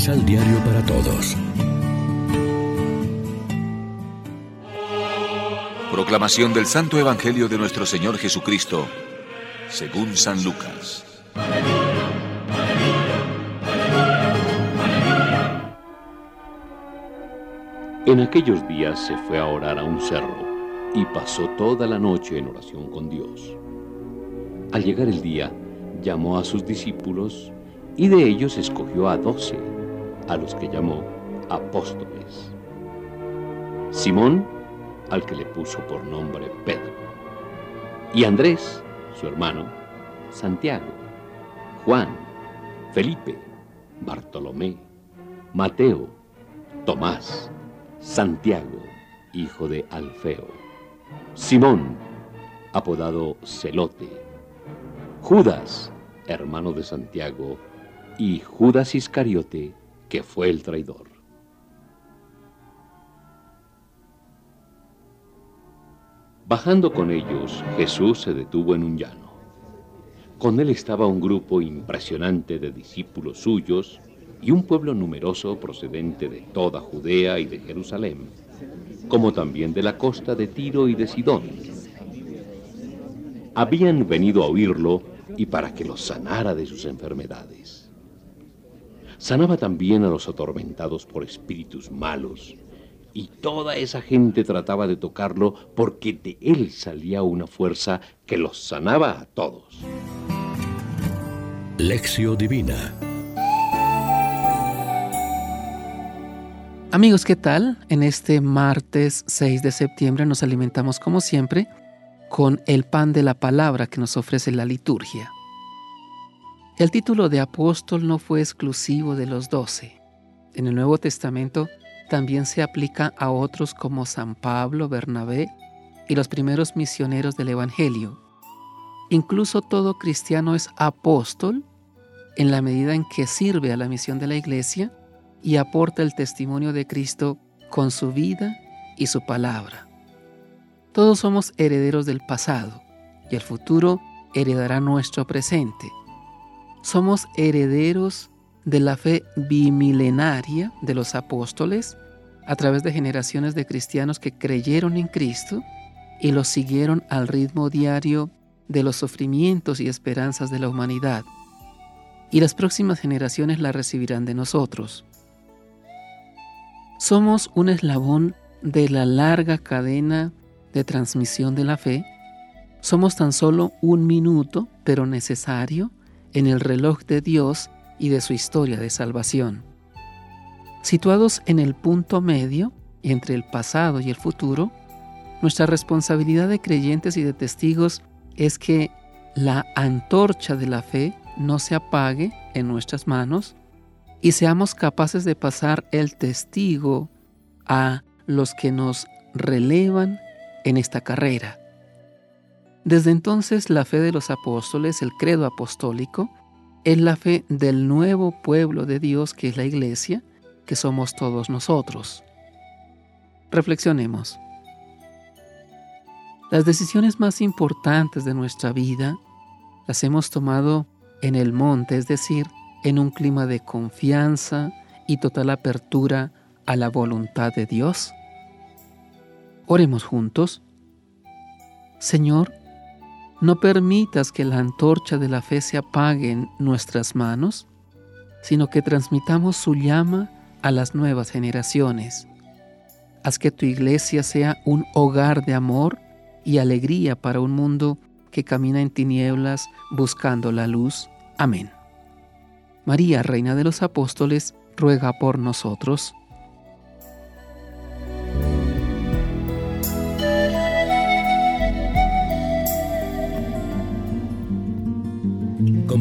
Misal Diario para Todos. Proclamación del Santo Evangelio de nuestro Señor Jesucristo, según San Lucas. En aquellos días se fue a orar a un cerro y pasó toda la noche en oración con Dios. Al llegar el día, llamó a sus discípulos y de ellos escogió a doce, a los que llamó apóstoles. Simón, al que le puso por nombre Pedro, y Andrés, su hermano, Santiago, Juan, Felipe, Bartolomé, Mateo, Tomás, Santiago, hijo de Alfeo, Simón, apodado Celote, Judas, hermano de Santiago, y Judas Iscariote, que fue el traidor. Bajando con ellos, Jesús se detuvo en un llano. Con él estaba un grupo impresionante de discípulos suyos y un pueblo numeroso procedente de toda Judea y de Jerusalén, como también de la costa de Tiro y de Sidón. Habían venido a oírlo y para que los sanara de sus enfermedades. Sanaba también a los atormentados por espíritus malos, y toda esa gente trataba de tocarlo porque de él salía una fuerza que los sanaba a todos. Lección Divina Amigos, ¿qué tal? En este martes 6 de septiembre nos alimentamos como siempre con el pan de la palabra que nos ofrece la liturgia. El título de apóstol no fue exclusivo de los doce. En el Nuevo Testamento también se aplica a otros como San Pablo, Bernabé y los primeros misioneros del Evangelio. Incluso todo cristiano es apóstol en la medida en que sirve a la misión de la iglesia y aporta el testimonio de Cristo con su vida y su palabra. Todos somos herederos del pasado y el futuro heredará nuestro presente. Somos herederos de la fe bimilenaria de los apóstoles a través de generaciones de cristianos que creyeron en Cristo y los siguieron al ritmo diario de los sufrimientos y esperanzas de la humanidad. Y las próximas generaciones la recibirán de nosotros. Somos un eslabón de la larga cadena de transmisión de la fe. Somos tan solo un minuto, pero necesario, en el reloj de Dios y de su historia de salvación. Situados en el punto medio entre el pasado y el futuro, nuestra responsabilidad de creyentes y de testigos es que la antorcha de la fe no se apague en nuestras manos y seamos capaces de pasar el testigo a los que nos relevan en esta carrera. Desde entonces la fe de los apóstoles, el credo apostólico, es la fe del nuevo pueblo de Dios que es la iglesia, que somos todos nosotros. Reflexionemos. Las decisiones más importantes de nuestra vida las hemos tomado en el monte, es decir, en un clima de confianza y total apertura a la voluntad de Dios. Oremos juntos. Señor, no permitas que la antorcha de la fe se apague en nuestras manos, sino que transmitamos su llama a las nuevas generaciones. Haz que tu iglesia sea un hogar de amor y alegría para un mundo que camina en tinieblas buscando la luz. Amén. María, Reina de los Apóstoles, ruega por nosotros.